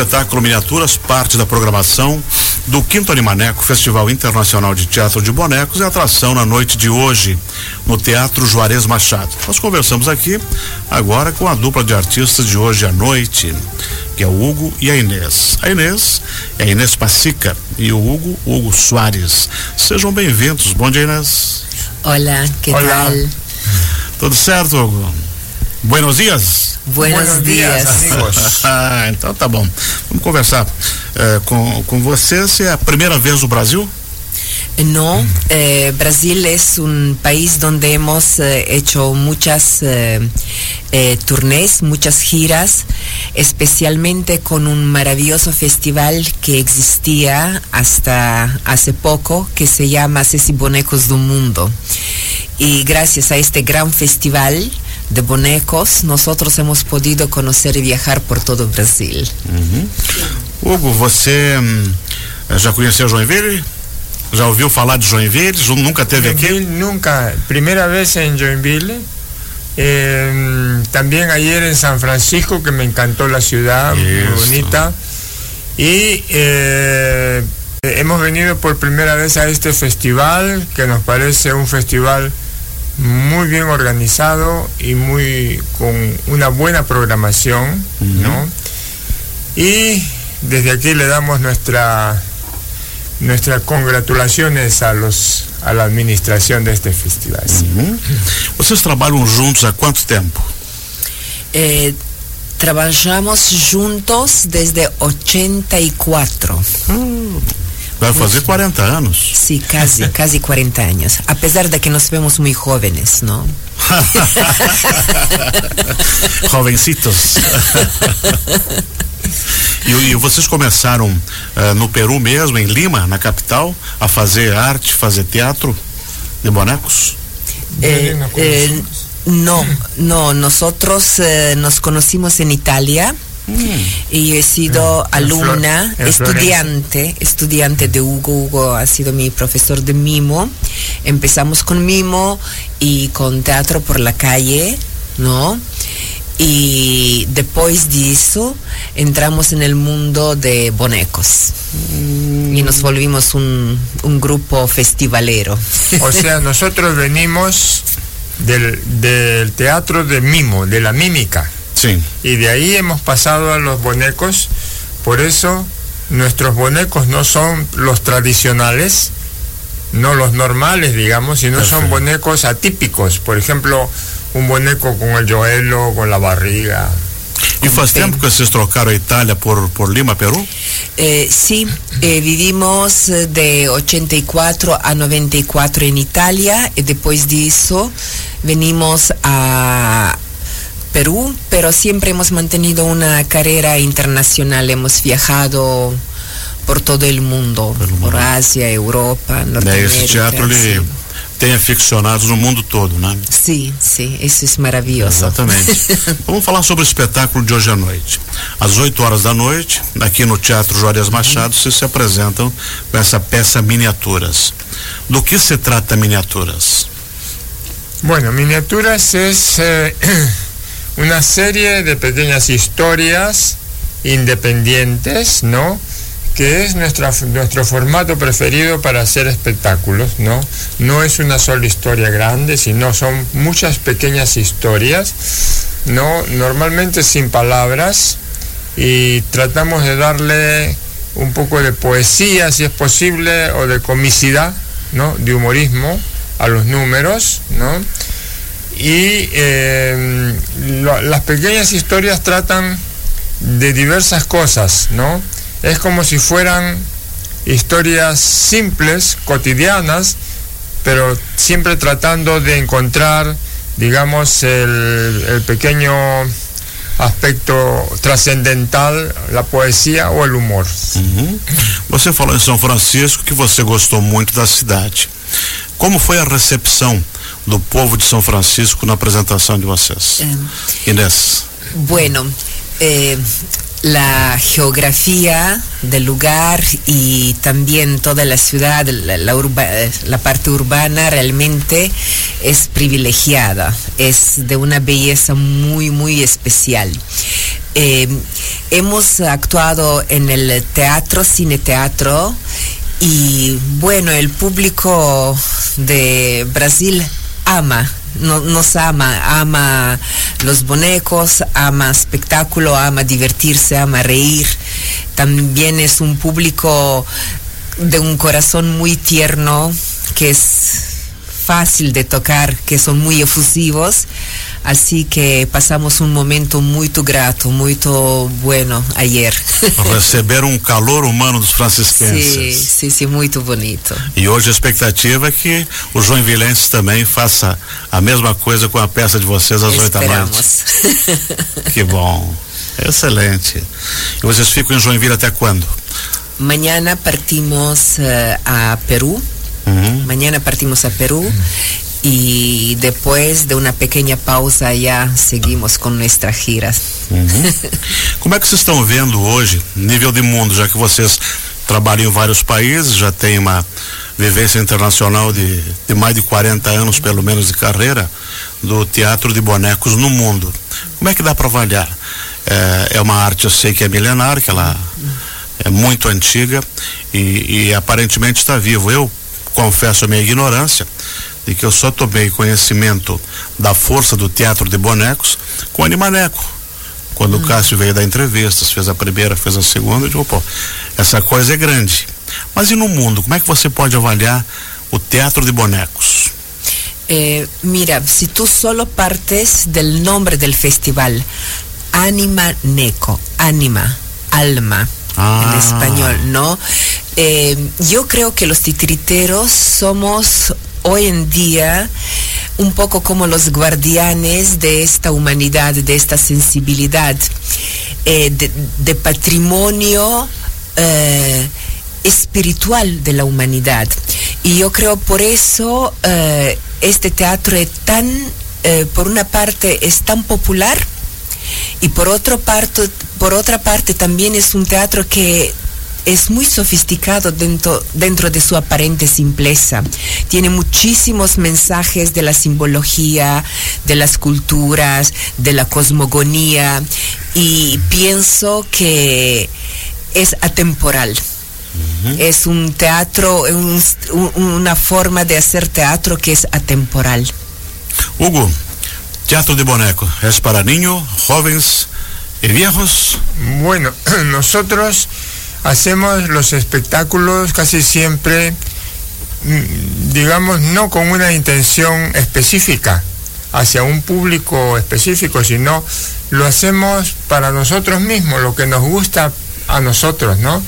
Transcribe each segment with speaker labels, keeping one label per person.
Speaker 1: espetáculo Miniaturas, parte da programação do Quinto Animaneco, Festival Internacional de Teatro de Bonecos, e atração na noite de hoje, no Teatro Juarez Machado. Nós conversamos aqui agora com a dupla de artistas de hoje à noite, que é o Hugo e a Inês. A Inês é a Inês Pacica e o Hugo, Hugo Soares. Sejam bem-vindos. Bom dia, Inês.
Speaker 2: Olá, que
Speaker 3: Olá.
Speaker 2: tal?
Speaker 1: Tudo certo, Hugo? Buenos dias.
Speaker 2: Buenos,
Speaker 3: Buenos dias,
Speaker 2: dias.
Speaker 3: amigos.
Speaker 1: Ah, então tá bom. Vamos conversar eh, com, com você. Se é a primeira vez no Brasil?
Speaker 2: No, eh, Brasil es un país donde hemos eh, hecho muchas eh, eh, turnés, muchas giras, especialmente con un maravilloso festival que existía hasta hace poco, que se llama Ceci Bonecos do Mundo. Y gracias a este gran festival de bonecos, nosotros hemos podido conocer y viajar por todo Brasil.
Speaker 1: Hugo, você já conheceu Joinville? Já ouviu falar de Joinville? Nunca teve aqui?
Speaker 3: Joinville nunca, primera vez en Joinville. Eh, también ayer en San Francisco, que me encantó la ciudad, muy bonita. Y eh, hemos venido por primera vez a este festival, que nos parece un festival muy bien organizado y muy con una buena programación, ¿no? Y desde aquí le damos nuestra nuestras congratulaciones a los a la administración de este festival. sí.
Speaker 1: Uhum. Vocês trabalham juntos há quanto tempo?
Speaker 2: Eh, trabajamos juntos desde 84.
Speaker 1: Vai fazer 40 anos.
Speaker 2: Sí, casi, casi 40 años. A pesar de que nos vemos muy jóvenes, ¿no?
Speaker 1: Jovencitos. e, e vocês começaram eh, no Peru mesmo, em Lima, na capital, a fazer arte, fazer teatro de bonecos?
Speaker 2: Eh, eh, no, no, nosotros eh, nos conocimos en Italia. Y yo he sido
Speaker 3: Mm,
Speaker 2: alumna, estudiante, estudiante de Hugo. Hugo ha sido mi profesor de mimo. Empezamos con mimo y con teatro por la calle, ¿no? Y después de eso entramos en el mundo de bonecos. Y nos volvimos un, un grupo festivalero.
Speaker 3: O sea, nosotros venimos del, del teatro de mimo, de la mímica.
Speaker 1: Sim.
Speaker 3: Y de ahí hemos pasado a los bonecos. Por eso nuestros bonecos no son los tradicionales, no los normales, digamos, sino son bonecos atípicos. Por ejemplo, un boneco con el joelho, con la barriga.
Speaker 1: E faz
Speaker 2: Tem.
Speaker 1: tempo que vocês trocaram a Itália por, por Lima, Peru?
Speaker 2: Eh, sí, eh, vivimos de 84 a 94 en Italia y después de eso venimos a Perú, pero siempre hemos mantenido una carrera internacional, hemos viajado por todo el mundo,
Speaker 1: Pelo
Speaker 2: por
Speaker 1: mundo.
Speaker 2: Asia, Europa,
Speaker 1: Né,
Speaker 2: Norteamérica.
Speaker 1: esse teatro ele tem aficionados no mundo todo, né?
Speaker 2: Sí, sí, eso es maravilloso.
Speaker 1: Exatamente. Vamos falar sobre o espetáculo de hoje à noite. Às 8 horas da noite, aqui no Teatro Juarez Machado, vocês se apresentam com essa peça Miniaturas. Do que se trata Miniaturas?
Speaker 3: Bueno, Miniaturas es eh, una serie de pequeñas historias independientes, ¿no? Que es nuestro formato preferido para hacer espectáculos, ¿no? No es una sola historia grande, sino son muchas pequeñas historias, ¿no? Normalmente sin palabras y tratamos de darle un poco de poesía, si es posible, o de comicidad, ¿no? De humorismo a los números, ¿no? Y lo- las pequeñas historias tratan de diversas cosas, ¿no? Es como si fueran historias simples, cotidianas, pero siempre tratando de encontrar, digamos, el, pequeño aspecto trascendental, la poesía o el humor.
Speaker 1: Você falou em São Francisco que você gostou muito da cidade. Como foi a recepção do povo de São Francisco na apresentação de vocês?
Speaker 2: Eh,
Speaker 1: Inês.
Speaker 2: Bueno, eh, la geografía del lugar y también toda la ciudad, la, la, parte urbana realmente es privilegiada, es de una belleza muy, muy especial. Eh, hemos actuado en el teatro, cine teatro, y bueno, el público de Brasil ama nos ama, ama los bonecos, ama espectáculo, ama divertirse, ama reír. También es un público de un corazón muy tierno, que es fácil de tocar, que son muy efusivos. Así que pasamos un momento muy grato, muy bueno ayer.
Speaker 1: Receber um calor humano dos francisquenses.
Speaker 2: Sim, sim, sim, muito bonito.
Speaker 1: E hoje a expectativa é que o Joinvilense também faça a mesma coisa com a peça de vocês às oito da noite. que bom. Excelente. E vocês ficam em Joinville até quando?
Speaker 2: Mañana partimos uh, a Peru. Uhum. Mañana partimos a Peru. Uhum. Y después de una pequeña pausa ya seguimos com nossas giras.
Speaker 1: Uhum. Como é que vocês estão vendo hoje, nível de mundo, já que vocês trabalham em vários países, já tem uma vivência internacional de, de mais de 40 anos, pelo menos, de carreira, do teatro de bonecos no mundo. Como é que dá para avaliar? É, é, uma arte, eu sei que é milenar, que ela é muito antiga e, e aparentemente está vivo. Eu confesso a minha ignorância, de que eu só tomei conhecimento da força do teatro de bonecos com Animaneco. Quando hum. o Cássio veio dar entrevistas, fez a primeira, fez a segunda, eu digo, pô, essa coisa é grande. Mas e no mundo, como é que você pode avaliar o teatro de bonecos?
Speaker 2: Eh, mira, si tú solo partes del nombre del festival, Anima Neco, Anima, Alma, ah. en español, ¿no? Eh, yo creo que los titriteros somos hoy en día un poco como los guardianes de esta humanidad, de esta sensibilidad, eh, de, patrimonio eh, espiritual de la humanidad. Y yo creo por eso eh, este teatro es tan, por una parte, es tan popular y por, otro por otra parte también es un teatro que es muy sofisticado dentro, dentro de su aparente simpleza. Tiene muchísimos mensajes de la simbología, de las culturas, de la cosmogonía y pienso que es atemporal. Es un teatro, una forma de hacer teatro que es atemporal.
Speaker 1: Hugo, teatro de boneco, ¿es para niños, jóvenes y viejos?
Speaker 3: Bueno, nosotros hacemos los espectáculos casi siempre, mm, digamos, no con una intención específica hacia un público específico, sino lo hacemos para nosotros mismos, lo que nos gusta a nosotros, ¿no?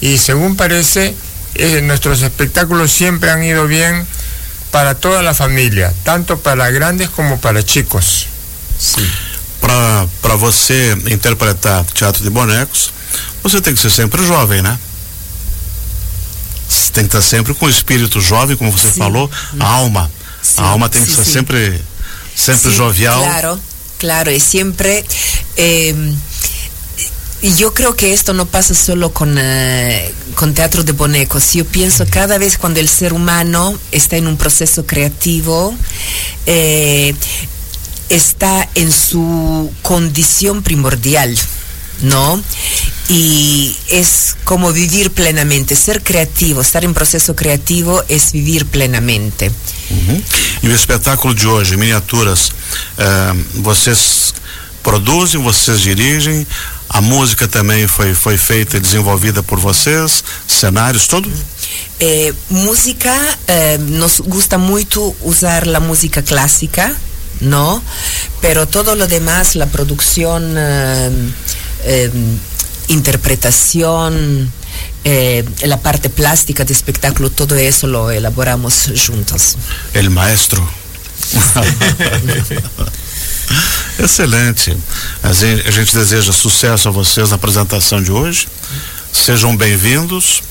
Speaker 3: Y según parece, eh, nuestros espectáculos siempre han ido bien para toda la familia, tanto para grandes como para chicos.
Speaker 1: Sí. Para, você interpretar teatro de bonecos, você tem que ser sempre jovem, né? Você tem que estar sempre com o espírito jovem, como você sim. falou, a alma. Sim, a alma tem que ser sempre, sempre jovial.
Speaker 2: Claro, claro, y siempre. Eh, yo creo que esto no pasa solo con, uh, con teatro de bonecos. Yo pienso cada vez cuando el ser humano está en un proceso creativo, eh, está en su condición primordial. ¿no? Y es como vivir plenamente, ser creativo, estar en proceso creativo es vivir plenamente.
Speaker 1: Uhum. E o espetáculo de hoje, miniaturas, eh, vocês produzem, vocês dirigem, a música também foi, foi feita e desenvolvida por vocês, cenários, tudo?
Speaker 2: Eh, música, eh, nos gusta muito usar a música clássica, ¿no? Pero todo lo demás, la producción eh, interpretación, eh, la parte plástica de espectáculo, todo eso lo elaboramos juntos.
Speaker 1: El maestro. Excelente. A gente, a gente deseja sucesso a vocês na apresentação de hoje. Sejam bem-vindos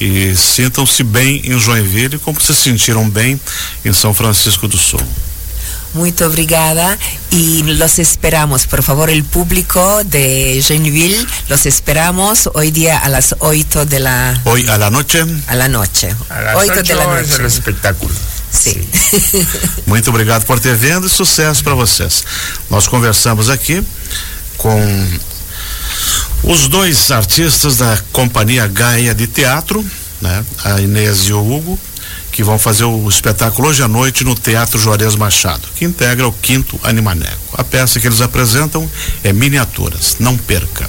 Speaker 1: e sintam-se bem em Joinville, como se sentiram bem em São Francisco do Sul.
Speaker 2: Muito obrigada y los esperamos. Por favor, el público de Geneville, los esperamos hoy día a las 8 de la...
Speaker 1: Hoy a la noche.
Speaker 2: A la noche.
Speaker 3: A las 8 de la noche. Es el espectáculo.
Speaker 2: Sim.
Speaker 1: Muito obrigado por ter vindo e sucesso para vocês. Nós conversamos aqui com os dois artistas da Companhia Gaia de Teatro, né? A Inês e o Hugo, que vão fazer o espetáculo hoje à noite no Teatro Juarez Machado, que integra o quinto Animaneco. A peça que eles apresentam é Miniaturas. Não perca.